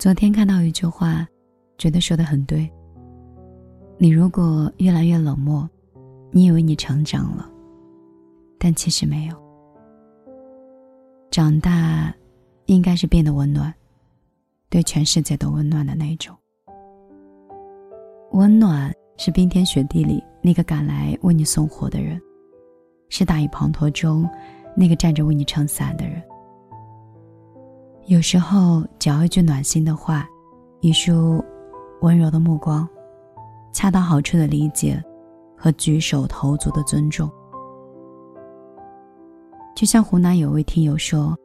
昨天看到一句话，觉得说的很对。你如果越来越冷漠，你以为你成长了，但其实没有。长大，应该是变得温暖，对全世界都温暖的那种。温暖是冰天雪地里那个赶来为你送火的人，是大雨滂沱中那个站着为你撑伞的人。有时候，只要一句暖心的话，一束温柔的目光，恰到好处的理解，和举手投足的尊重，就像湖南有位听友说，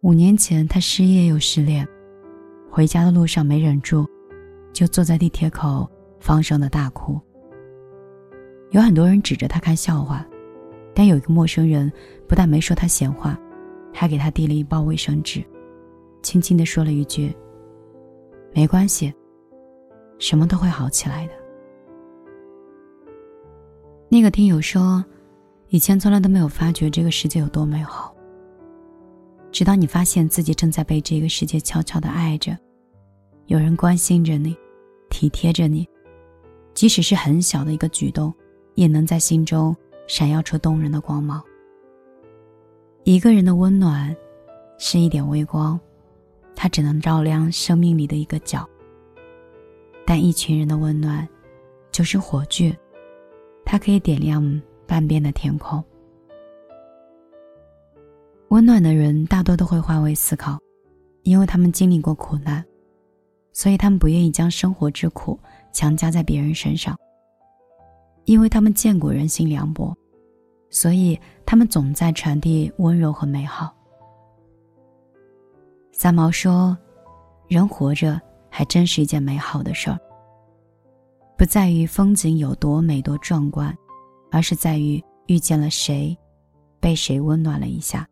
五年前他失业又失恋，回家的路上没忍住，就坐在地铁口放声的大哭。有很多人指着他看笑话，但有一个陌生人不但没说他闲话，还给他递了一包卫生纸。轻轻地说了一句：“没关系，什么都会好起来的。”那个听友说：“以前从来都没有发觉这个世界有多美好，直到你发现自己正在被这个世界悄悄的爱着，有人关心着你，体贴着你，即使是很小的一个举动，也能在心中闪耀出动人的光芒。一个人的温暖，是一点微光。”它只能照亮生命里的一个角，但一群人的温暖，就是火炬，它可以点亮半边的天空。温暖的人大多都会换位思考，因为他们经历过苦难，所以他们不愿意将生活之苦强加在别人身上。因为他们见过人心凉薄，所以他们总在传递温柔和美好。三毛说：“人活着还真是一件美好的事儿。不在于风景有多美多壮观，而是在于遇见了谁，被谁温暖了一下，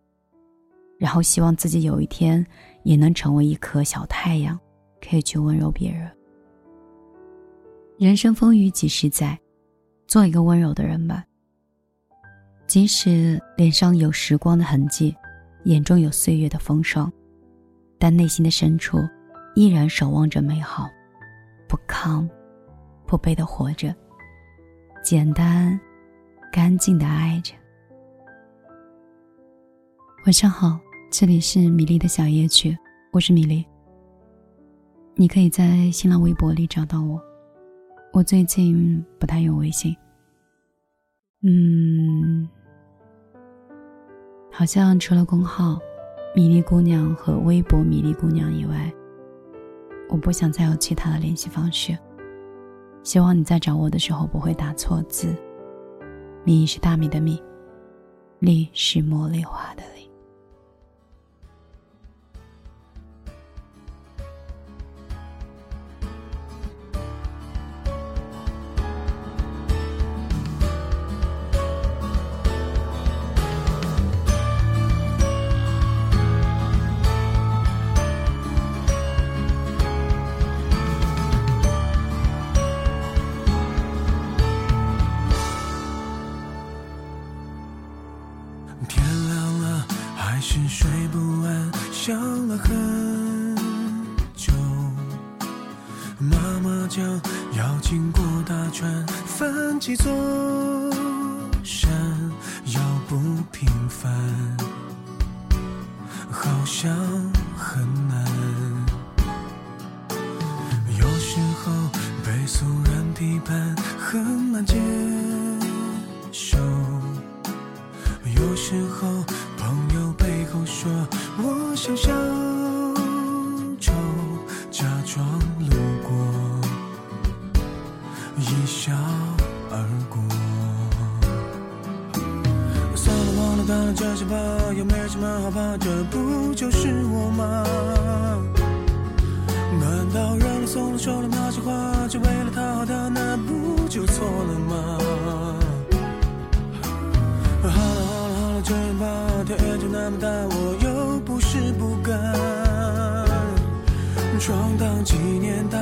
然后希望自己有一天也能成为一颗小太阳，可以去温柔别人。人生风雨几十载，做一个温柔的人吧。即使脸上有时光的痕迹，眼中有岁月的风霜。”但内心的深处，依然守望着美好，不亢，不卑的活着，简单，干净的爱着。晚上好，这里是米粒的小夜曲，我是米粒。你可以在新浪微博里找到我，我最近不太用微信。嗯，好像除了公号。米粒姑娘和微博米粒姑娘以外，我不想再有其他的联系方式。希望你在找我的时候不会打错字。米是大米的米，粒是茉莉花的了很久，妈妈讲要经过大川，翻几座山，要不平凡，好像很难。有时候被俗人批判很难接受，有时候算，了，这些吧，又没什么好怕，这不就是我吗？难道让你送了说了那些话，就为了讨好他，那不就错了吗？好了好了好了，这样吧，天就那么大，我又。不是不敢，闯荡几年大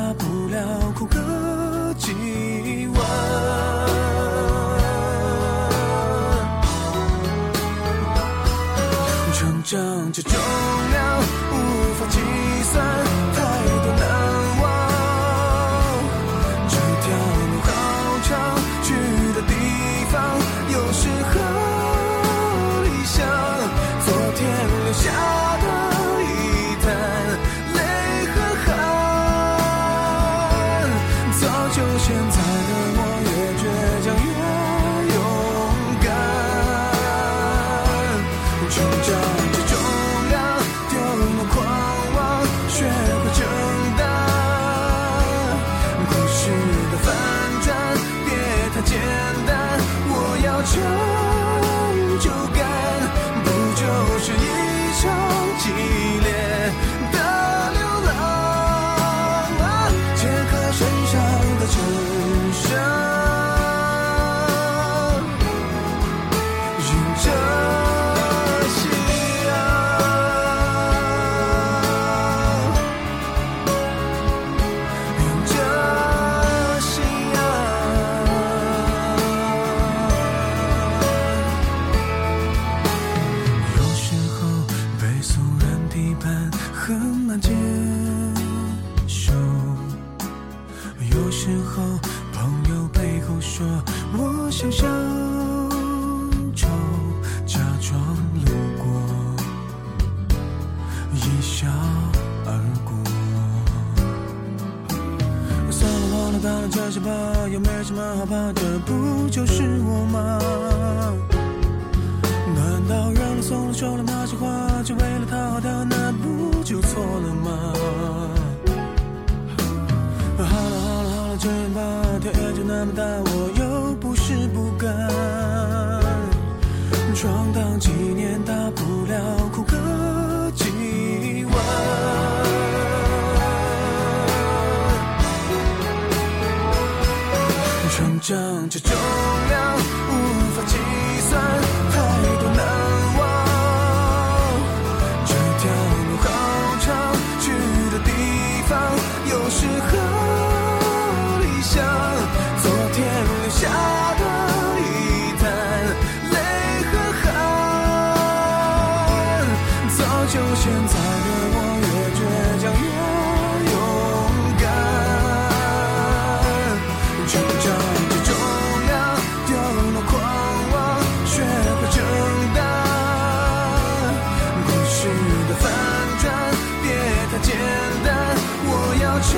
成长这重量无法计算。说我像小丑，假装路过，一笑而过。算了，忘了，当了这些吧，又没什么好怕的，不就是我吗？难道让你松了说了那些话，只为了讨好他，那不就错了吗？好了这样吧，天就那么大，我又不是不敢。闯荡几年，大不了哭个几晚。成长这就现在的我越倔强越勇敢。成长这重量，丢了狂妄，学会承担。故事的反转，别太简单，我要承